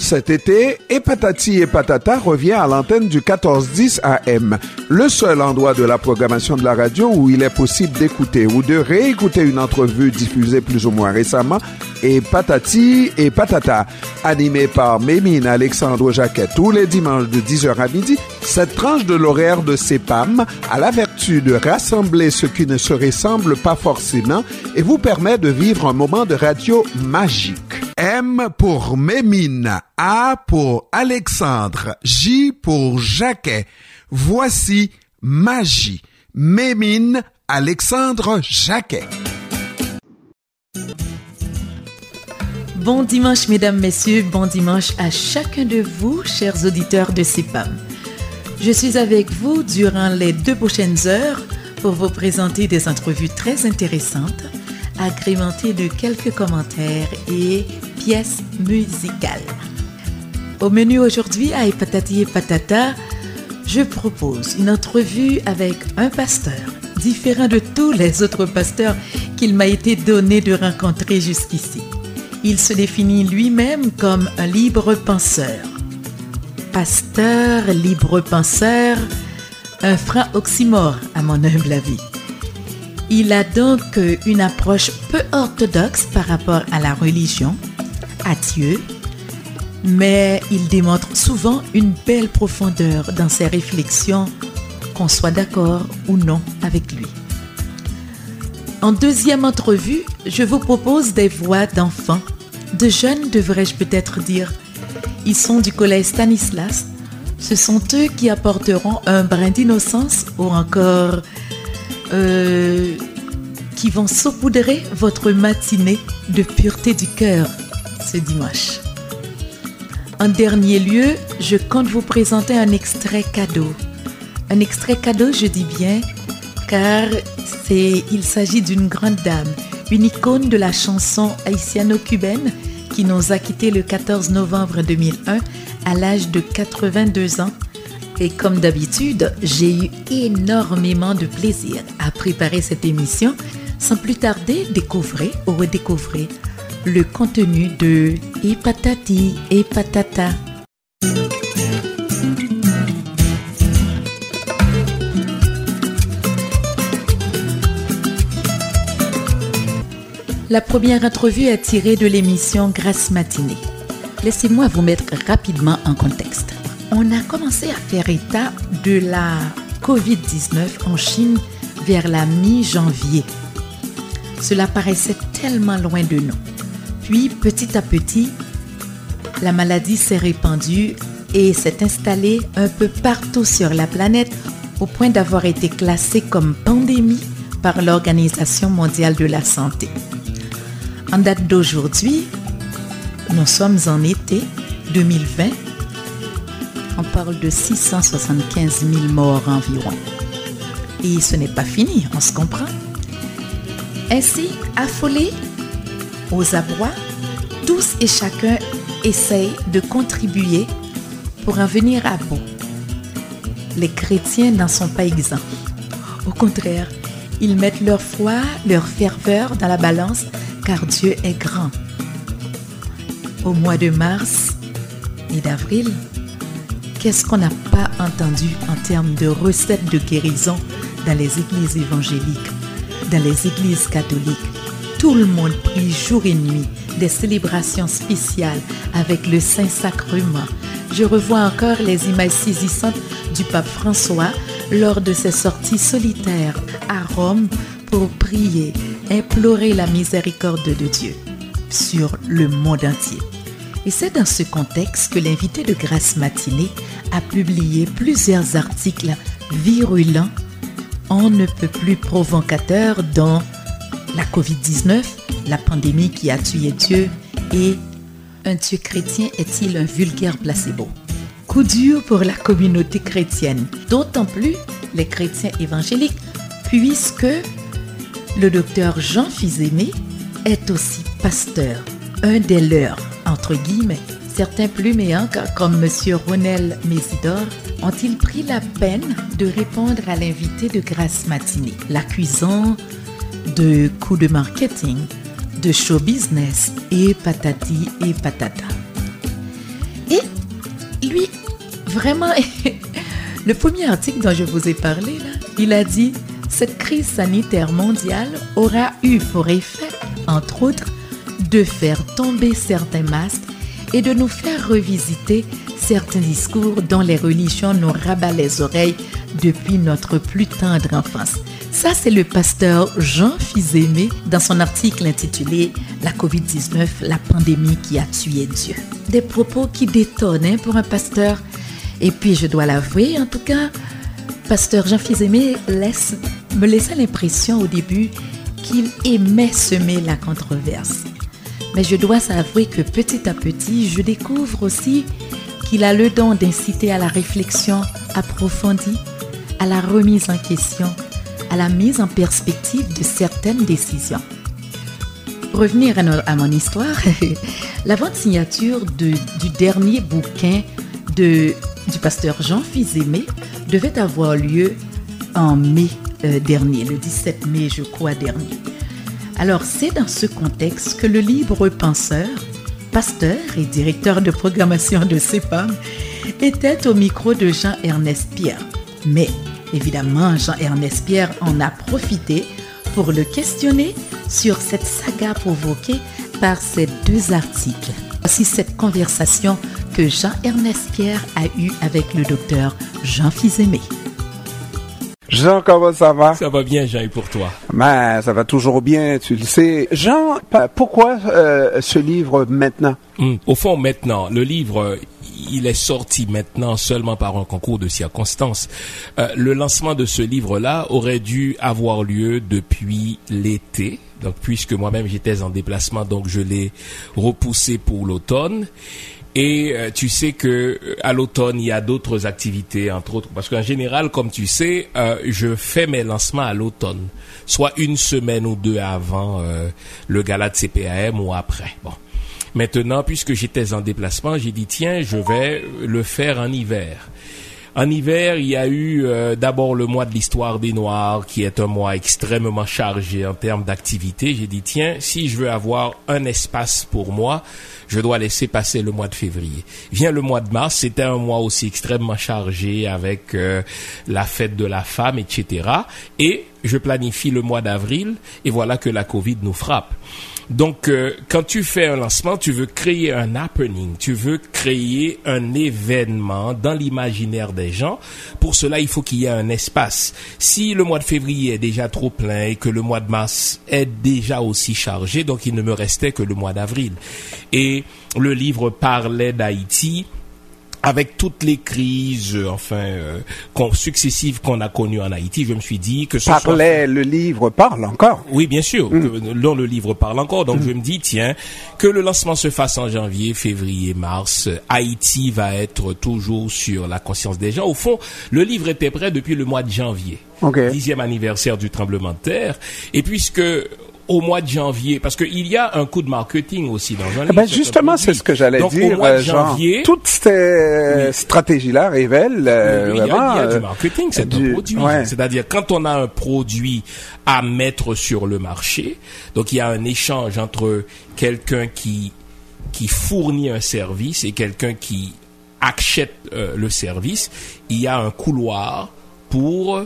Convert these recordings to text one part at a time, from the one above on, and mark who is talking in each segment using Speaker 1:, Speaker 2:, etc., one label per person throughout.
Speaker 1: Cet été, et Patati et Patata revient à l'antenne du 1410 AM, le seul endroit de la programmation de la radio où il est possible d'écouter ou de réécouter une entrevue diffusée plus ou moins récemment, et Patati et Patata, animé par Mémine Alexandre Jacquet tous les dimanches de 10h à midi, cette tranche de l'horaire de CEPAM a la vertu de rassembler ce qui ne se ressemble pas forcément et vous permet de vivre un moment de radio magique. M pour Mémine, A pour Alexandre, J pour Jacquet. Voici Magie. Mémine Alexandre Jacquet.
Speaker 2: Bon dimanche, mesdames, messieurs. Bon dimanche à chacun de vous, chers auditeurs de CEPAM. Je suis avec vous durant les deux prochaines heures pour vous présenter des entrevues très intéressantes, agrémentées de quelques commentaires et pièces musicales. Au menu aujourd'hui à Epatati et Patata, je propose une entrevue avec un pasteur, différent de tous les autres pasteurs qu'il m'a été donné de rencontrer jusqu'ici. Il se définit lui-même comme un libre penseur. Pasteur, libre penseur, un franc oxymore à mon humble avis. Il a donc une approche peu orthodoxe par rapport à la religion, à Dieu, mais il démontre souvent une belle profondeur dans ses réflexions, qu'on soit d'accord ou non avec lui. En deuxième entrevue, je vous propose des voix d'enfants, de jeunes devrais-je peut-être dire. Ils sont du collège Stanislas. Ce sont eux qui apporteront un brin d'innocence ou encore euh, qui vont saupoudrer votre matinée de pureté du cœur ce dimanche. En dernier lieu, je compte vous présenter un extrait cadeau. Un extrait cadeau, je dis bien, car il s'agit d'une grande dame, une icône de la chanson haïtiano-cubaine qui nous a quittés le 14 novembre 2001 à l'âge de 82 ans. Et comme d'habitude, j'ai eu énormément de plaisir à préparer cette émission. Sans plus tarder, découvrez ou redécouvrez le contenu de Et patati et patata. La première entrevue est tirée de l'émission Grâce matinée. Laissez-moi vous mettre rapidement en contexte. On a commencé à faire état de la COVID-19 en Chine vers la mi-janvier. Cela paraissait tellement loin de nous. Puis, petit à petit, la maladie s'est répandue et s'est installée un peu partout sur la planète au point d'avoir été classée comme pandémie par l'Organisation mondiale de la santé. En date d'aujourd'hui, nous sommes en été 2020. On parle de 675 000 morts environ. Et ce n'est pas fini, on se comprend. Ainsi, affolés aux abois, tous et chacun essayent de contribuer pour en venir à bout. Les chrétiens n'en sont pas exempts. Au contraire, ils mettent leur foi, leur ferveur dans la balance car Dieu est grand. Au mois de mars et d'avril, qu'est-ce qu'on n'a pas entendu en termes de recettes de guérison dans les églises évangéliques, dans les églises catholiques? Tout le monde prie jour et nuit des célébrations spéciales avec le Saint-Sacrement. Je revois encore les images saisissantes du pape François lors de ses sorties solitaires à Rome pour prier implorer la miséricorde de Dieu sur le monde entier. Et c'est dans ce contexte que l'invité de Grâce Matinée a publié plusieurs articles virulents, on ne peut plus provocateurs, dont la COVID-19, la pandémie qui a tué Dieu et un Dieu chrétien est-il un vulgaire placebo? Coup dur pour la communauté chrétienne, d'autant plus les chrétiens évangéliques, puisque le docteur Jean Fizemé est aussi pasteur, un des leurs, entre guillemets. Certains pluméens, comme M. Ronel Mésidor, ont-ils pris la peine de répondre à l'invité de Grâce Matinée, l'accusant de coups de marketing, de show business et patati et patata. Et lui, vraiment, le premier article dont je vous ai parlé, il a dit, cette crise sanitaire mondiale aura eu pour effet, entre autres, de faire tomber certains masques et de nous faire revisiter certains discours dont les religions nous rabattent les oreilles depuis notre plus tendre enfance. Ça, c'est le pasteur Jean Fizémé dans son article intitulé La COVID-19, la pandémie qui a tué Dieu. Des propos qui détonnent hein, pour un pasteur. Et puis, je dois l'avouer, en tout cas, pasteur Jean Fizémé laisse, me laissait l'impression au début qu'il aimait semer la controverse. Mais je dois avouer que petit à petit, je découvre aussi qu'il a le don d'inciter à la réflexion approfondie, à la remise en question, à la mise en perspective de certaines décisions. Revenir à, mon histoire, la vente signature du dernier bouquin de, du pasteur Jean Fils-Aimé devait avoir lieu en mai euh, dernier, le 17 mai, je crois, dernier. Alors, c'est dans ce contexte que le libre penseur pasteur et directeur de programmation de CEPAM, était au micro de Jean-Ernest Pierre. Mais évidemment, Jean-Ernest Pierre en a profité pour le questionner sur cette saga provoquée par ces deux articles. Voici cette conversation que Jean-Ernest Pierre a eue avec le docteur Jean Fizemé.
Speaker 1: Jean, comment ça va?
Speaker 3: Ça va bien, Jean, et pour toi?
Speaker 1: Ben, ça va toujours bien, tu le sais. Jean, pourquoi euh, ce livre maintenant?
Speaker 3: Hmm. Au fond, maintenant, le livre, il est sorti maintenant seulement par un concours de circonstances. Euh, le lancement de ce livre-là aurait dû avoir lieu depuis l'été. Donc, puisque moi-même j'étais en déplacement, donc je l'ai repoussé pour l'automne. Et euh, tu sais que euh, à l'automne, il y a d'autres activités, entre autres, parce qu'en général, comme tu sais, je fais mes lancements à l'automne, soit une semaine ou deux avant le gala de CPAM ou après. Bon. Maintenant, puisque j'étais en déplacement, j'ai dit tiens, je vais le faire en hiver. En hiver, il y a eu d'abord le mois de l'histoire des Noirs, qui est un mois extrêmement chargé en termes d'activité. J'ai dit, tiens, si je veux avoir un espace pour moi, je dois laisser passer le mois de février. Vient le mois de mars, c'était un mois aussi extrêmement chargé avec euh, la fête de la femme, etc. Et je planifie le mois d'avril et voilà que la Covid nous frappe. Donc, euh, quand tu fais un lancement, tu veux créer un happening, tu veux créer un événement dans l'imaginaire des gens. Pour cela, il faut qu'il y ait un espace. Si le mois de février est déjà trop plein et que le mois de mars est déjà aussi chargé, donc il ne me restait que le mois d'avril. Et le livre parlait d'Haïti avec toutes les crises, euh, enfin, euh, successives qu'on a connues en Haïti, je me suis dit que ce
Speaker 1: Parlait, le livre parle encore.
Speaker 3: Oui, bien sûr, mm. dont le livre parle encore. Donc, mm. je me dis, tiens, que le lancement se fasse en janvier, février, mars, Haïti va être toujours sur la conscience des gens. Au fond, le livre était prêt depuis le mois de janvier. Dixième anniversaire du tremblement de terre. Et puisque au mois de janvier Parce qu'il y a un coup de marketing aussi dans un
Speaker 1: eh ben Justement, c'est ce que j'allais dire. Au mois de euh, janvier, toutes ces stratégies-là révèlent
Speaker 3: euh, il, y a, du marketing, c'est un produit. C'est-à-dire quand on a un produit à mettre sur le marché, donc il y a un échange entre quelqu'un qui qui fournit un service et quelqu'un qui achète euh, le service, il y a un couloir pour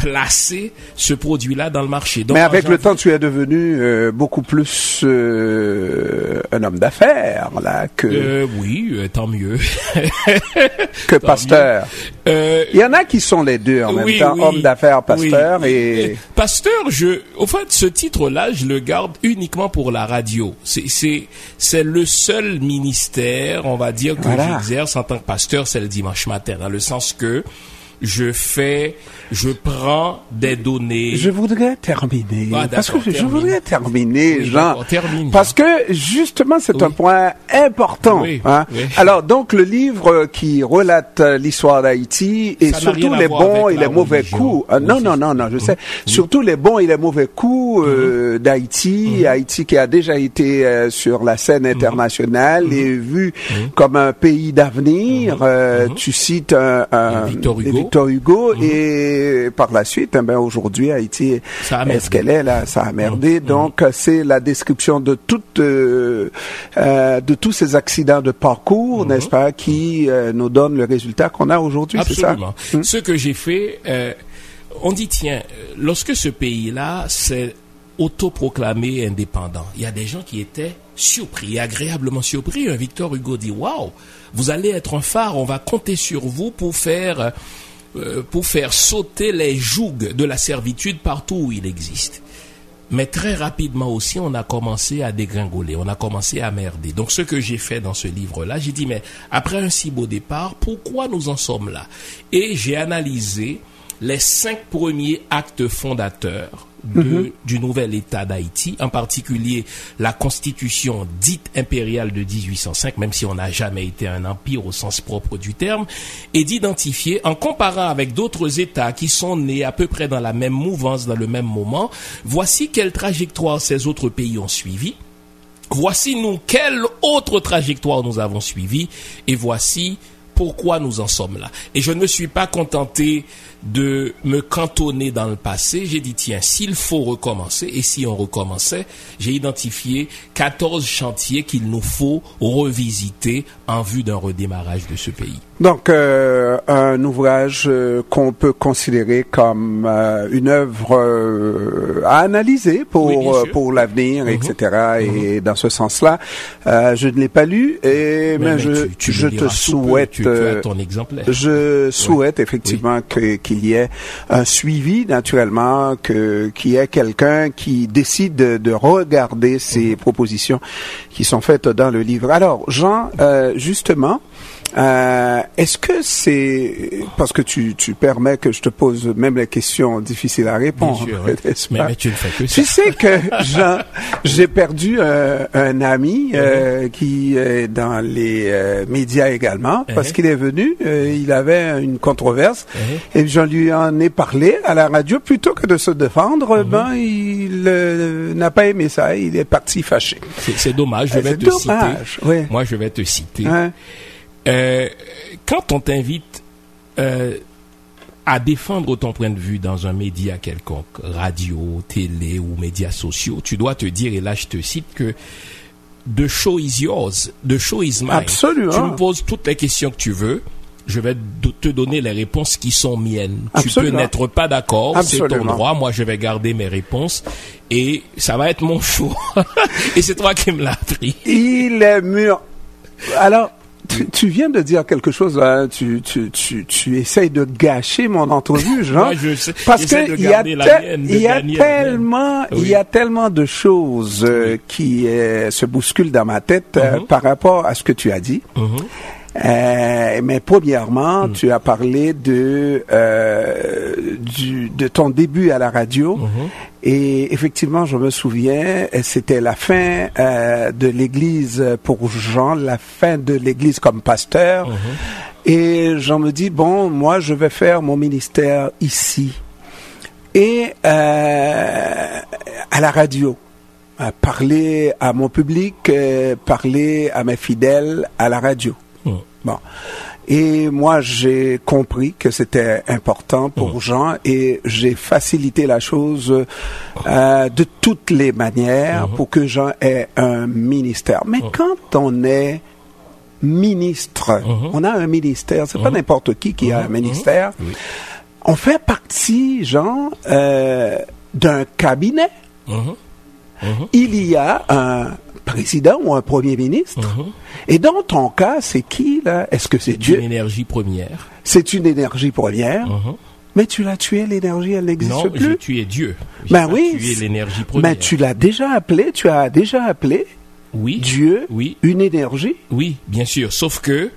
Speaker 3: placer ce produit-là dans le marché.
Speaker 1: Mais avec le temps, tu es devenu euh, beaucoup plus euh, un homme d'affaires, là, que...
Speaker 3: Euh, oui, tant mieux.
Speaker 1: que pasteur. Il y en a qui sont les deux en même temps, homme d'affaires, pasteur et...
Speaker 3: Pasteur, je... Au fait, ce titre-là, je le garde uniquement pour la radio. C'est c'est le seul ministère, on va dire, que j'exerce en tant que pasteur, c'est le dimanche matin, dans le sens que je fais, je prends des données.
Speaker 1: Je voudrais terminer. Ah, parce que je voudrais terminer, Jean. parce que justement, c'est un point important. hein? Alors, donc, le livre qui relate l'histoire d'Haïti et surtout les bons et les mauvais coups. Euh, non, non, non, non, je sais. Surtout les bons et les mauvais coups euh, mhm. d'Haïti. Mhm. Haïti qui a déjà été euh, sur la scène mhm. internationale et vu comme un pays d'avenir. tu cites un, un
Speaker 3: Victor Hugo.
Speaker 1: Victor Hugo. Mhm. Et par la suite, eh ben, aujourd'hui, Haïti est ce qu'elle est là, ça a merdé. Mhm. Donc, c'est la description de toute, euh, euh, de tous ces accidents de parcours, n'est-ce pas, qui euh, nous donnent le résultat qu'on a aujourd'hui, c'est ça?
Speaker 3: Hmm? Ce que j'ai fait, euh, on dit, tiens, lorsque ce pays-là s'est autoproclamé indépendant, il y a des gens qui étaient surpris, agréablement surpris. Un Victor Hugo dit, waouh, vous allez être un phare, on va compter sur vous pour faire, euh, pour faire sauter les jougs de la servitude partout où il existe. Mais très rapidement aussi, on a commencé à dégringoler, on a commencé à merder. Donc ce que j'ai fait dans ce livre-là, j'ai dit, mais après un si beau départ, pourquoi nous en sommes là? Et j'ai analysé les cinq premiers actes fondateurs Mhm. du nouvel État d'Haïti, en particulier la constitution dite impériale de 1805, même si on n'a jamais été un empire au sens propre du terme, et d'identifier, en comparant avec d'autres États qui sont nés à peu près dans la même mouvance, dans le même moment, voici quelle trajectoire ces autres pays ont suivi. Voici nous quelle autre trajectoire nous avons suivi et voici pourquoi nous en sommes là. Et je ne me suis pas contenté de me cantonner dans le passé. J'ai dit, tiens, s'il faut recommencer, et si on recommençait, j'ai identifié 14 chantiers qu'il nous faut revisiter en vue d'un redémarrage de ce pays.
Speaker 1: Donc, euh, un ouvrage euh, qu'on peut considérer comme euh, une œuvre à analyser pour pour l'avenir, etc. Mhm. Et mhm. dans ce sens-là, je ne l'ai pas lu, et mais, je, je te souhaite. Tu,
Speaker 3: ton exemplaire.
Speaker 1: Je souhaite effectivement que qu'il y ait un suivi naturellement, que qu'il y ait quelqu'un qui décide de, regarder ces mhm. propositions qui sont faites dans le livre. Alors, Jean, justement. Euh, Est-ce que c'est parce que tu, tu permets que je te pose même les questions difficiles à répondre
Speaker 3: mais, tu, fais
Speaker 1: tu sais que j'ai perdu un, un ami euh, uh-huh. qui est dans les euh, médias également parce uh-huh. qu'il est venu, euh, il avait une controverse uh-huh. et je lui en ai parlé à la radio plutôt que de se défendre. Ben il euh, n'a pas aimé ça, il est parti fâché.
Speaker 3: C'est dommage. Je vais te dommage, citer. Moi, je vais te citer. Euh, quand on t'invite euh, à défendre ton point de vue dans un média quelconque, radio, télé ou médias sociaux, tu dois te dire, et là je te cite, que the show is yours, the show is mine.
Speaker 1: Absolument.
Speaker 3: Tu me poses toutes les questions que tu veux. Je vais te donner les réponses qui sont miennes. Tu peux n'être pas d'accord, c'est ton droit. Moi, je vais garder mes réponses et ça va être mon show. et c'est toi qui me l'as appris.
Speaker 1: Il est mûr. Alors, tu, viens de dire quelque chose là, tu, tu, tu, tu essayes de gâcher mon entrevue, Jean. parce que il y a, y a tellement, il y a tellement de choses euh, qui euh, se bousculent dans ma tête euh, mhm. par rapport à ce que tu as dit. Mhm. Euh, mais premièrement, mhm. tu as parlé de euh, du, de ton début à la radio et effectivement, je me souviens, c'était la fin euh, de l'Église pour Jean, la fin de l'Église comme pasteur. Mhm. Et j'en me dis, bon, moi, je vais faire mon ministère ici. Et euh, à la radio, parler à mon public, euh, parler à mes fidèles à la radio. Bon. Et moi, j'ai compris que c'était important pour mmh. Jean et j'ai facilité la chose euh, de toutes les manières mmh. pour que Jean ait un ministère. Mais mmh. quand on est ministre, on a un ministère, c'est pas n'importe qui qui a un ministère. On fait partie, Jean, euh, d'un cabinet. Il y a un président ou un premier ministre. Mhm. Et dans ton cas, c'est qui là? Est-ce que c'est Dieu?
Speaker 3: une énergie première.
Speaker 1: C'est une énergie première. Mhm. Mais tu l'as tué, l'énergie, elle n'existe plus? Non, j'ai
Speaker 3: tué Dieu.
Speaker 1: ben oui.
Speaker 3: Tué l'énergie première.
Speaker 1: Mais tu l'as déjà appelé, tu as déjà appelé
Speaker 3: oui,
Speaker 1: Dieu
Speaker 3: oui.
Speaker 1: une énergie?
Speaker 3: Oui, bien sûr. Sauf que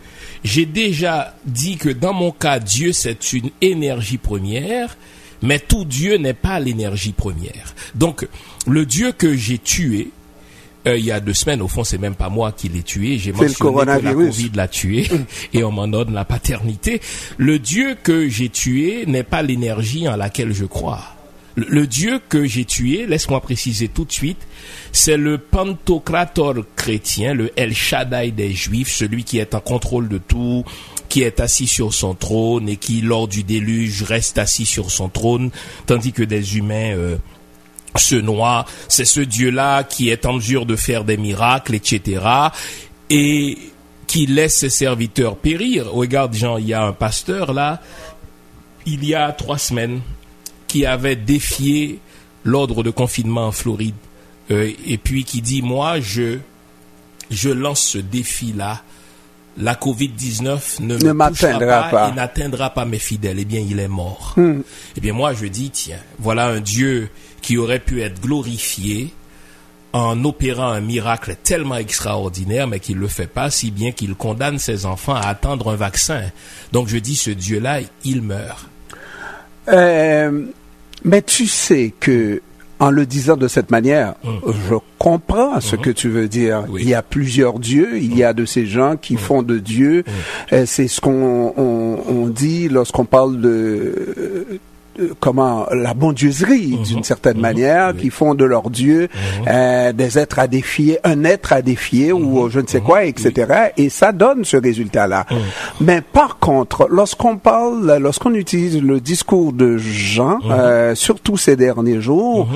Speaker 3: j'ai déjà dit que dans mon cas, Dieu, c'est une énergie première, mais tout Dieu n'est pas l'énergie première. Donc, le Dieu que j'ai tué, euh, il y a deux semaines, au fond, c'est même pas moi qui l'ai tué. J'ai mentionné que la Covid l'a tué et on m'en donne la paternité. Le Dieu que j'ai tué n'est pas l'énergie en laquelle je crois. Le, Dieu que j'ai tué, laisse-moi préciser tout de suite, c'est le Pantocrator chrétien, le El Shaddai des Juifs, celui qui est en contrôle de tout, qui est assis sur son trône et qui, lors du déluge, reste assis sur son trône, tandis que des humains euh, se noient. C'est ce Dieu-là qui est en mesure de faire des miracles, etc. Et qui laisse ses serviteurs périr. Regarde, Jean, il y a un pasteur là, il y a trois semaines, qui avait défié l'ordre de confinement en Floride. Euh, et puis qui dit, moi, je, je lance ce défi-là. La Covid-19 ne,
Speaker 1: Ne m'atteindra pas.
Speaker 3: et n'atteindra pas mes fidèles. Eh bien, il est mort.
Speaker 1: Hmm.
Speaker 3: Eh bien, moi, je dis, tiens, voilà un Dieu qui aurait pu être glorifié en opérant un miracle tellement extraordinaire, mais qu'il ne le fait pas, si bien qu'il condamne ses enfants à attendre un vaccin. Donc, je dis, ce Dieu-là, il meurt.
Speaker 1: Euh, mais tu sais que en le disant de cette manière, je comprends ce que tu veux dire.
Speaker 3: Oui.
Speaker 1: Il y a plusieurs dieux, il y a de ces gens qui font de Dieu. C'est ce qu'on on, on dit lorsqu'on parle de comment la bondieuserie d'une certaine manière,
Speaker 3: oui.
Speaker 1: qui font de leur Dieu euh, des êtres à défier, un être à défier ou je ne sais quoi, etc. Et ça donne ce résultat-là. Mais par contre, lorsqu'on parle, lorsqu'on utilise le discours de Jean, euh, surtout ces derniers jours,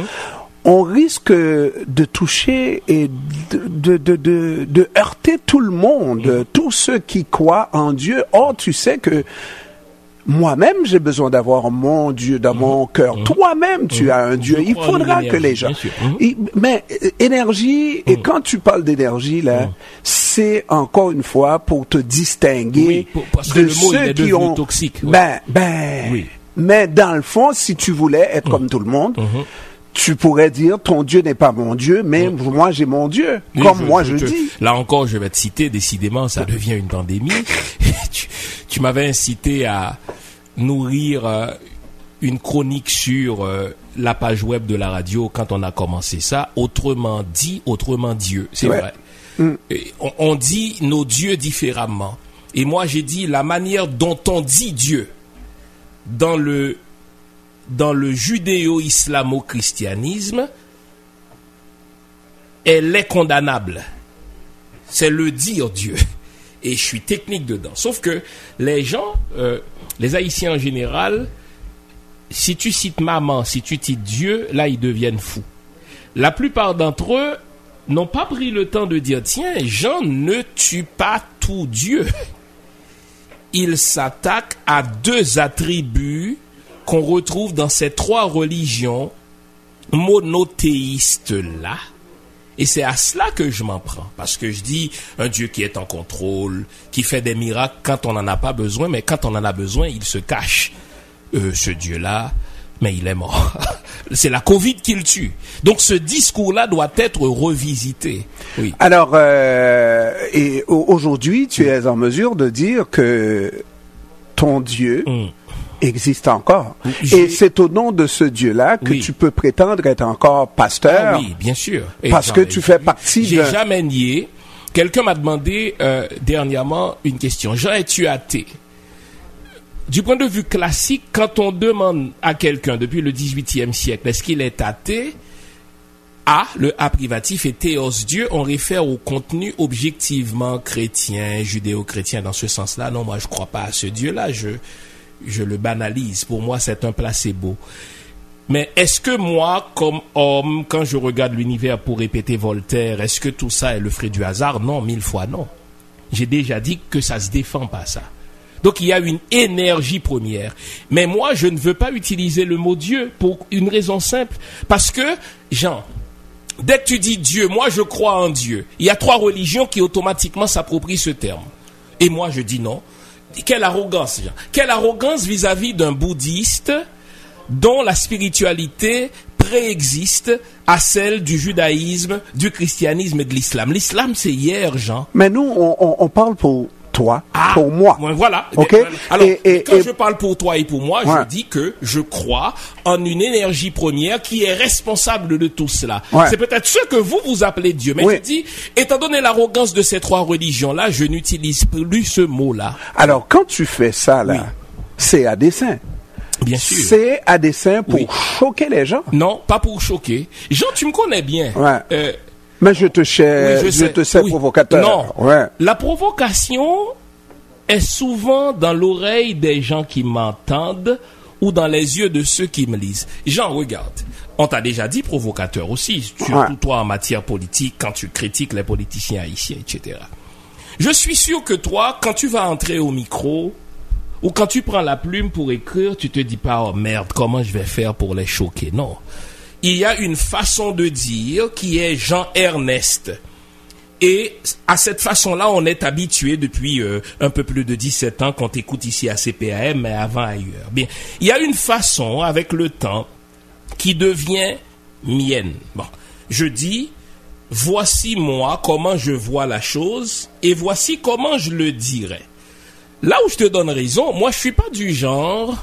Speaker 1: on risque de toucher et de, de, de, de, de heurter tout le monde, tous ceux qui croient en Dieu. Or, tu sais que moi-même, j'ai besoin d'avoir mon Dieu dans mon cœur. Toi-même, tu as un Dieu. Il faudra que les gens...
Speaker 3: Mhm.
Speaker 1: Mais euh, énergie, et quand tu parles d'énergie, là, c'est encore une fois pour te distinguer
Speaker 3: Oui, pour- parce que
Speaker 1: de
Speaker 3: le mot, il
Speaker 1: ceux
Speaker 3: est
Speaker 1: qui ont...
Speaker 3: toxique, ouais.
Speaker 1: Ben, ben...
Speaker 3: Oui.
Speaker 1: Mais dans le fond, si tu voulais être comme tout le monde, tu pourrais dire ton Dieu n'est pas mon Dieu, mais moi j'ai mon Dieu,
Speaker 3: Oui,
Speaker 1: comme moi je, dis.
Speaker 3: Là encore, je vais te citer, décidément, ça devient une pandémie. tu tu m'avais incité à nourrir euh, une chronique sur euh, la page web de la radio quand on a commencé ça. Autrement dit, autrement Dieu. C'est
Speaker 1: Ouais.
Speaker 3: vrai. On, on dit nos dieux différemment. Et moi, j'ai dit la manière dont on dit Dieu dans le dans le judéo-islamo-christianisme, elle est condamnable. C'est le dire Dieu. Et je suis technique dedans. Sauf que les gens, euh, les Haïtiens en général, si tu cites maman, si tu cites Dieu, là, ils deviennent fous. La plupart d'entre eux n'ont pas pris le temps de dire, tiens, Jean ne tue pas tout Dieu. Il s'attaque à deux attributs qu'on retrouve dans ces trois religions monothéistes-là. Et c'est à cela que je m'en prends. Parce que je dis un Dieu qui est en contrôle, qui fait des miracles quand on n'en a pas besoin, mais quand on en a besoin, il se cache. Euh, ce Dieu-là, mais il est mort. c'est la Covid qui le tue. Donc ce discours-là doit être revisité. Oui.
Speaker 1: Alors, euh, et au- aujourd'hui, tu es en mesure de dire que ton Dieu
Speaker 3: Mm.
Speaker 1: Existe encore.
Speaker 3: J'ai-
Speaker 1: Et c'est au nom de ce Dieu-là que
Speaker 3: Oui.
Speaker 1: tu peux prétendre être encore pasteur.
Speaker 3: Ah oui, bien sûr. Et
Speaker 1: Parce que tu fais partie
Speaker 3: J'ai
Speaker 1: d'un-
Speaker 3: jamais nié. Quelqu'un m'a demandé euh, dernièrement une question. Jean, es-tu athée? Du point de vue classique, quand on demande à quelqu'un depuis le 18e siècle, est-ce qu'il est athée? A, le A privatif et théos Dieu, on réfère au contenu objectivement chrétien, judéo-chrétien dans ce sens-là. Non, moi je crois pas à ce Dieu-là, je, je le banalise. Pour moi, c'est un placebo. Mais est-ce que moi, comme homme, quand je regarde l'univers pour répéter Voltaire, est-ce que tout ça est le fruit du hasard? Non, mille fois non. J'ai déjà dit que ça se défend pas ça. Donc il y a une énergie première. Mais moi, je ne veux pas utiliser le mot Dieu pour une raison simple. Parce que, Jean, dès que tu dis Dieu, moi je crois en Dieu, il y a trois religions qui automatiquement s'approprient ce terme. Et moi je dis non. Quelle arrogance. Quelle arrogance vis-à-vis d'un bouddhiste dont la spiritualité préexiste à celle du judaïsme, du christianisme et de l'islam. L'islam, c'est hier, Jean.
Speaker 1: Mais nous, on, on- on parle pour toi,
Speaker 3: Ah,
Speaker 1: pour moi.
Speaker 3: voilà.
Speaker 1: Ok?
Speaker 3: Alors,
Speaker 1: Et- et-
Speaker 3: quand
Speaker 1: et-
Speaker 3: je parle pour toi et pour moi,
Speaker 1: Ouais.
Speaker 3: je dis que je crois en une énergie première qui est responsable de tout cela.
Speaker 1: Ouais.
Speaker 3: C'est peut-être ce que vous vous appelez Dieu. Mais
Speaker 1: Oui.
Speaker 3: je dis, étant donné l'arrogance de ces trois religions-là, je n'utilise plus ce mot-là.
Speaker 1: Alors, quand tu fais ça, là,
Speaker 3: Oui.
Speaker 1: c'est à dessein.
Speaker 3: Bien sûr.
Speaker 1: C'est à dessein pour
Speaker 3: Oui.
Speaker 1: choquer les gens.
Speaker 3: Non, pas pour choquer. Jean, tu me connais bien.
Speaker 1: Ouais.
Speaker 3: Euh,
Speaker 1: Mais je te sais,
Speaker 3: oui,
Speaker 1: je,
Speaker 3: sais.
Speaker 1: te sais
Speaker 3: Oui.
Speaker 1: provocateur.
Speaker 3: Non.
Speaker 1: Ouais.
Speaker 3: La provocation, est souvent dans l'oreille des gens qui m'entendent ou dans les yeux de ceux qui me lisent. Jean, regarde. On t'a déjà dit provocateur aussi, surtout
Speaker 1: Ouais.
Speaker 3: toi en matière politique, quand tu critiques les politiciens haïtiens, etc. Je suis sûr que toi, quand tu vas entrer au micro, ou quand tu prends la plume pour écrire, tu te dis pas, oh merde, comment je vais faire pour les choquer? Non. Il y a une façon de dire qui est Jean Ernest. Et à cette façon-là, on est habitué depuis euh, un peu plus de 17 ans qu'on t'écoute ici à CPAM, mais avant ailleurs. Bien, il y a une façon, avec le temps, qui devient mienne. Bon, je dis, voici moi comment je vois la chose et voici comment je le dirais. Là où je te donne raison, moi je suis pas du genre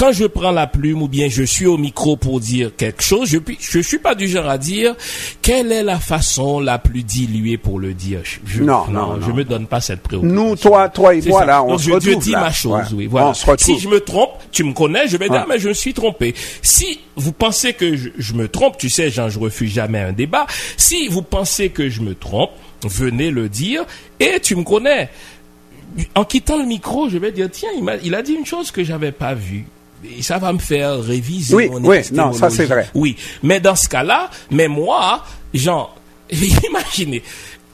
Speaker 3: quand je prends la plume ou bien je suis au micro pour dire quelque chose, je je suis pas du genre à dire quelle est la façon la plus diluée pour le dire? Je,
Speaker 1: Non, non,
Speaker 3: je
Speaker 1: non.
Speaker 3: me donne pas cette préoccupation.
Speaker 1: Nous, toi, toi et moi,
Speaker 3: ça.
Speaker 1: là, on
Speaker 3: Donc,
Speaker 1: se
Speaker 3: je, je
Speaker 1: retrouve,
Speaker 3: dis
Speaker 1: là.
Speaker 3: ma chose,
Speaker 1: Ouais.
Speaker 3: oui. Voilà.
Speaker 1: On se retrouve.
Speaker 3: Si je me trompe, tu me connais, je vais dire,
Speaker 1: Ouais.
Speaker 3: ah, mais je me suis trompé. Si vous pensez que je, je me trompe, tu sais, Jean, je refuse jamais un débat. Si vous pensez que je me trompe, venez le dire et tu me connais. En quittant le micro, je vais dire, tiens, il, m'a- il a dit une chose que j'avais pas vue. Et ça va me faire réviser
Speaker 1: Oui,
Speaker 3: mon
Speaker 1: oui, non, ça, c'est vrai.
Speaker 3: Oui, mais dans ce cas-là, mais moi, Jean, imaginez,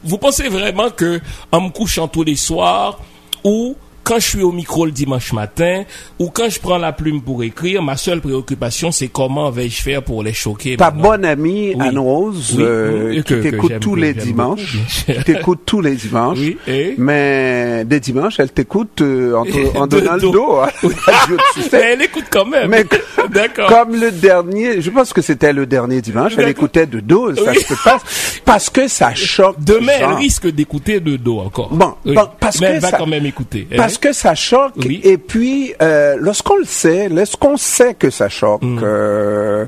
Speaker 3: vous pensez vraiment que en me couchant tous les soirs ou quand je suis au micro le dimanche matin ou quand je prends la plume pour écrire, ma seule préoccupation c'est comment vais-je faire pour les choquer.
Speaker 1: Ta bonne amie
Speaker 3: Oui.
Speaker 1: Anne-Rose,
Speaker 3: Oui,
Speaker 1: euh,
Speaker 3: oui,
Speaker 1: qui t'écoute tous les dimanches, qui t'écoute tous les dimanches,
Speaker 3: Oui,
Speaker 1: mais des dimanches, elle t'écoute euh, en, en
Speaker 3: De
Speaker 1: donnant le
Speaker 3: dos.
Speaker 1: hein.
Speaker 3: Mais elle écoute quand même.
Speaker 1: Mais comme le dernier, je pense que c'était le dernier dimanche, elle écoutait de dos, ça
Speaker 3: Oui.
Speaker 1: se peut pas, parce que ça choque.
Speaker 3: Demain, elle risque d'écouter de dos encore.
Speaker 1: Bon, bon, parce
Speaker 3: mais
Speaker 1: que
Speaker 3: elle va
Speaker 1: ça-
Speaker 3: quand même écouter.
Speaker 1: Parce que ça choque?
Speaker 3: Oui.
Speaker 1: Et puis, euh, lorsqu'on le sait, lorsqu'on sait que ça choque, euh,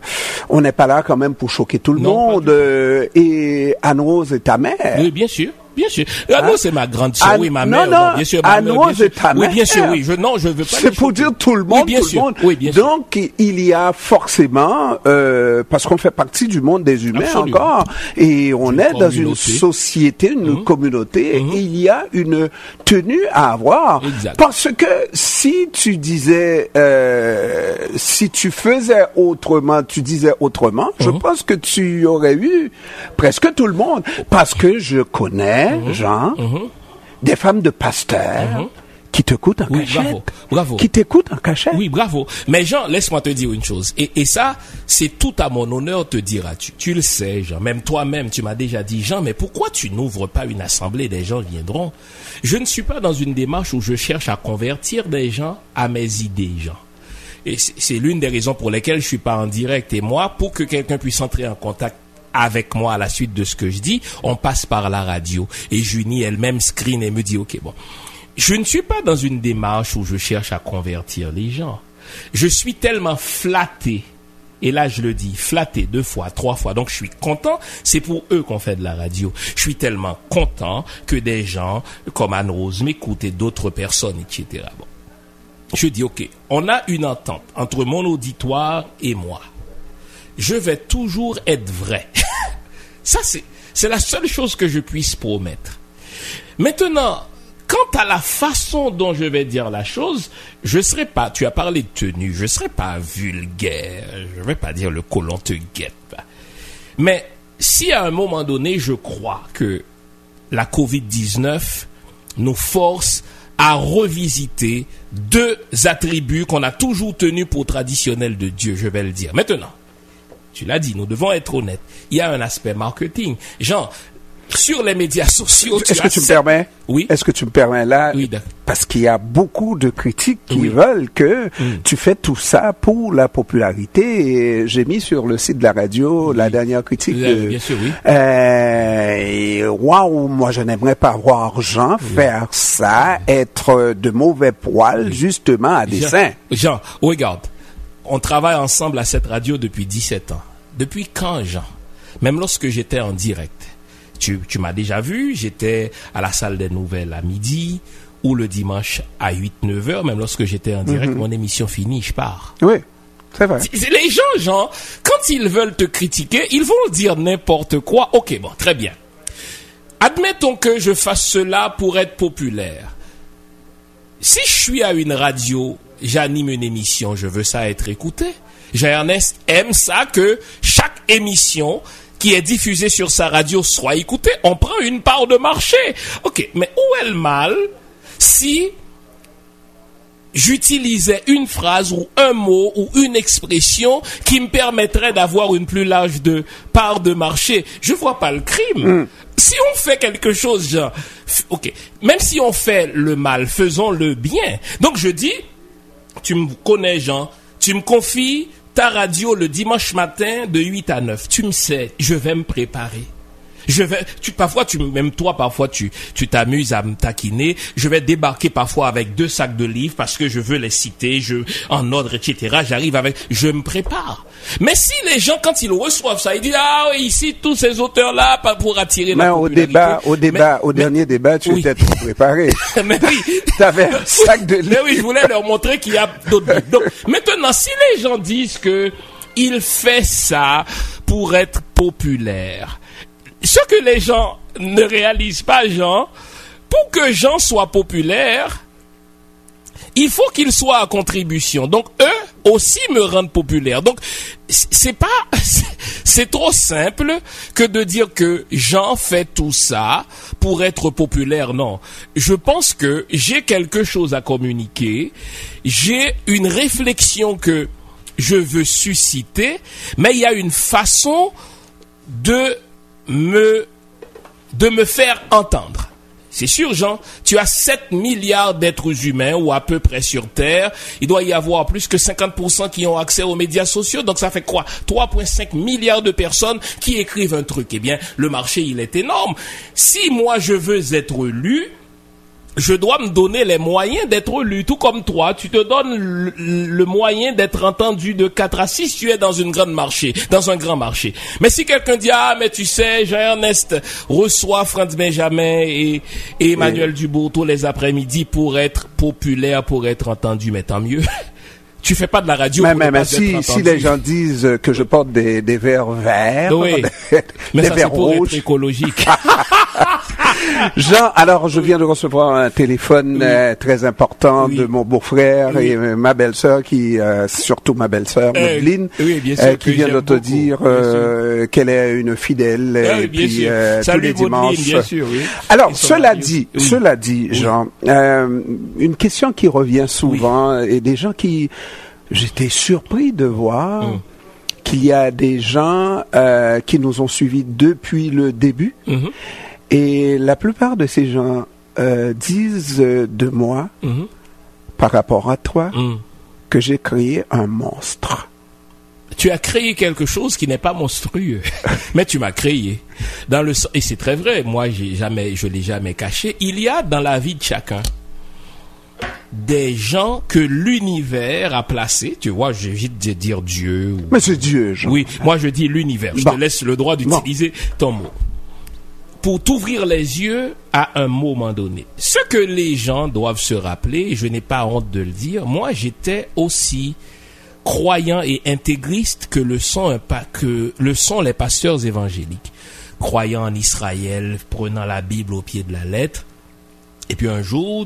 Speaker 1: on n'est pas là quand même pour choquer tout le
Speaker 3: Mm. Non,
Speaker 1: monde. euh, et Anne-Rose est ta mère.
Speaker 3: Oui, bien sûr. Bien sûr. Ah non, c'est ma grande sœur, oui, ma
Speaker 1: non,
Speaker 3: mère.
Speaker 1: non,
Speaker 3: bien sûr, ma mère, bien sûr. Oui, bien sûr,
Speaker 1: mère.
Speaker 3: oui. Je, non, je veux pas.
Speaker 1: C'est pour dire tout le
Speaker 3: Oui,
Speaker 1: monde,
Speaker 3: bien
Speaker 1: tout
Speaker 3: sûr.
Speaker 1: le monde.
Speaker 3: Oui, bien sûr.
Speaker 1: Donc, il y a forcément, euh, parce qu'on fait partie du monde des humains
Speaker 3: Absolument.
Speaker 1: encore, et on
Speaker 3: Une
Speaker 1: est dans une.
Speaker 3: Mhm.
Speaker 1: société, une communauté, et il y a une tenue à avoir.
Speaker 3: Exact.
Speaker 1: Parce que si tu disais, euh, si tu faisais autrement, tu disais autrement, je
Speaker 3: Mhm.
Speaker 1: pense que tu aurais eu presque tout le monde. Parce que je connais,
Speaker 3: Mhm.
Speaker 1: Jean, des femmes de pasteurs qui t'écoutent en
Speaker 3: Oui,
Speaker 1: cachette.
Speaker 3: bravo, bravo.
Speaker 1: Qui t'écoutent en cachette.
Speaker 3: Oui, bravo. Mais Jean, laisse-moi te dire une chose. Et, et ça, c'est tout à mon honneur, te diras-tu. Tu le sais, Jean. Même toi-même, tu m'as déjà dit, Jean, mais pourquoi tu n'ouvres pas une assemblée des gens viendront? Je ne suis pas dans une démarche où je cherche à convertir des gens à mes idées, Jean. Et c'est c'est l'une des raisons pour lesquelles je suis pas en direct. Et moi, pour que quelqu'un puisse entrer en contact avec moi à la suite de ce que je dis, on passe par la radio. Et Junie elle-même screen et me dit, OK, bon. Je ne suis pas dans une démarche où je cherche à convertir les gens. Je suis tellement flatté. Et là, je le dis, flatté deux fois, trois fois. Donc, je suis content. C'est pour eux qu'on fait de la radio. Je suis tellement content que des gens comme Anne-Rose m'écoutent et d'autres personnes, etc. Bon. Je dis, OK, on a une entente entre mon auditoire et moi. Je vais toujours être vrai. Ça, c'est, c'est la seule chose que je puisse promettre. Maintenant, quant à la façon dont je vais dire la chose, je serai pas, tu as parlé de tenue, je serai pas vulgaire, je vais pas dire le colon te guette. Mais si à un moment donné, je crois que la Covid-19 nous force à revisiter deux attributs qu'on a toujours tenus pour traditionnels de Dieu, je vais le dire. Maintenant, tu l'as dit, nous devons être honnêtes. Il y a un aspect marketing. Genre, sur les médias sociaux,
Speaker 1: Est-ce que tu me permets?
Speaker 3: Oui.
Speaker 1: Est-ce que tu me permets là?
Speaker 3: Oui, d'accord.
Speaker 1: Parce qu'il y a beaucoup de critiques qui
Speaker 3: Oui.
Speaker 1: veulent que
Speaker 3: Mm.
Speaker 1: tu fais tout ça pour la popularité. J'ai mis sur le site de la radio la dernière critique.
Speaker 3: Euh,
Speaker 1: de-
Speaker 3: bien sûr, oui.
Speaker 1: Euh, Waouh, moi je n'aimerais pas voir Jean faire ça, être de mauvais poil justement à dessein.
Speaker 3: Jean, Jean, regarde. On travaille ensemble à cette radio depuis 17 ans. Depuis quand, Jean? Même lorsque j'étais en direct. Tu, tu m'as déjà vu, j'étais à la salle des nouvelles à midi ou le dimanche à 8-9 heures, même lorsque j'étais en direct, mon émission finie, je pars.
Speaker 1: Oui, c'est vrai.
Speaker 3: Les gens, quand ils veulent te critiquer, ils vont dire n'importe quoi. Ok, bon, très bien. Admettons que je fasse cela pour être populaire. si je suis à une radio, j'anime une émission, je veux ça être écouté. Jean-Ernest aime ça que chaque émission qui est diffusée sur sa radio soit écoutée. On prend une part de marché. Ok, mais où est le mal si j'utilisais une phrase ou un mot ou une expression qui me permettrait d'avoir une plus large de part de marché? Je vois pas le crime. Mm. Si on fait quelque chose, genre, ok, même si on fait le mal, faisons le bien. Donc je dis, tu me connais, Jean, tu me confies ta radio le dimanche matin de 8 à 9. Tu me sais, je vais me préparer. Je vais, tu, parfois, tu, même toi, parfois, tu, tu t'amuses à me taquiner. Je vais débarquer parfois avec deux sacs de livres parce que je veux les citer, je, en ordre, etc. J'arrive avec, je me prépare. Mais si les gens, quand ils reçoivent ça, ils disent, ah oui, ici, tous ces auteurs-là, pour attirer
Speaker 1: mais
Speaker 3: la
Speaker 1: au débat, au débat, au dernier débat, tu étais trop préparé.
Speaker 3: mais oui.
Speaker 1: avais un sac de livres.
Speaker 3: Mais oui, je voulais leur montrer qu'il y a d'autres. Donc, maintenant, si les gens disent que il fait ça pour être populaire, ce que les gens ne réalisent pas, Jean, pour que Jean soit populaire, il faut qu'il soit à contribution. Donc eux aussi me rendent populaire. Donc c'est pas c'est trop simple que de dire que Jean fait tout ça pour être populaire. Non, je pense que j'ai quelque chose à communiquer. J'ai une réflexion que je veux susciter, mais il y a une façon de me, de me faire entendre. C'est sûr, Jean, tu as 7 milliards d'êtres humains ou à peu près sur Terre. Il doit y avoir plus que 50% qui ont accès aux médias sociaux. Donc ça fait quoi? 3,5 milliards de personnes qui écrivent un truc. Eh bien, le marché, il est énorme. Si moi, je veux être lu, je dois me donner les moyens d'être lu, tout comme toi, tu te donnes le, moyen d'être entendu de 4 à 6, tu es dans une grande marché, dans un grand marché. Mais si quelqu'un dit, ah, mais tu sais, Jean-Ernest reçoit Franz Benjamin et, Emmanuel Dubourg tous les après-midi pour être populaire, pour être entendu, mais tant mieux. tu fais pas de la radio.
Speaker 1: Mais, mais, mais si, si les gens disent que je porte des, des verres verts,
Speaker 3: oui.
Speaker 1: des,
Speaker 3: mais
Speaker 1: des
Speaker 3: ça,
Speaker 1: verres
Speaker 3: pour
Speaker 1: rouges.
Speaker 3: Être écologique.
Speaker 1: Jean, alors je viens de recevoir un téléphone euh, très important
Speaker 3: Oui.
Speaker 1: de mon beau-frère
Speaker 3: Oui.
Speaker 1: et euh, ma belle-sœur, qui euh, surtout ma belle-sœur, Madeleine,
Speaker 3: oui, bien sûr,
Speaker 1: euh,
Speaker 3: que
Speaker 1: qui vient de te
Speaker 3: beaucoup,
Speaker 1: dire euh, qu'elle est une fidèle
Speaker 3: Ah
Speaker 1: et puis tous les dimanches.
Speaker 3: bien sûr, oui.
Speaker 1: Alors, cela dit, cela dit, Jean, euh, une question qui revient souvent et des gens qui, j'étais surpris de voir
Speaker 3: Mm.
Speaker 1: qu'il y a des gens euh, qui nous ont suivis depuis le début et la plupart de ces gens euh, disent de moi,
Speaker 3: mhm,
Speaker 1: par rapport à toi,
Speaker 3: mhm.
Speaker 1: que j'ai créé un monstre.
Speaker 3: tu as créé quelque chose qui n'est pas monstrueux, mais tu m'as créé. Dans le et c'est très vrai. Moi, j'ai jamais, je l'ai jamais caché. Il y a dans la vie de chacun des gens que l'univers a placés. Tu vois, j'évite de dire Dieu. Ou...
Speaker 1: Mais c'est Dieu, Jean.
Speaker 3: Oui, moi je dis l'univers. Je
Speaker 1: Bon.
Speaker 3: te laisse le droit d'utiliser ton mot. Pour t'ouvrir les yeux à un moment donné. Ce que les gens doivent se rappeler, je n'ai pas honte de le dire, moi j'étais aussi croyant et intégriste que le sont, que le sont les pasteurs évangéliques. Croyant en Israël, prenant la Bible au pied de la lettre. Et puis un jour,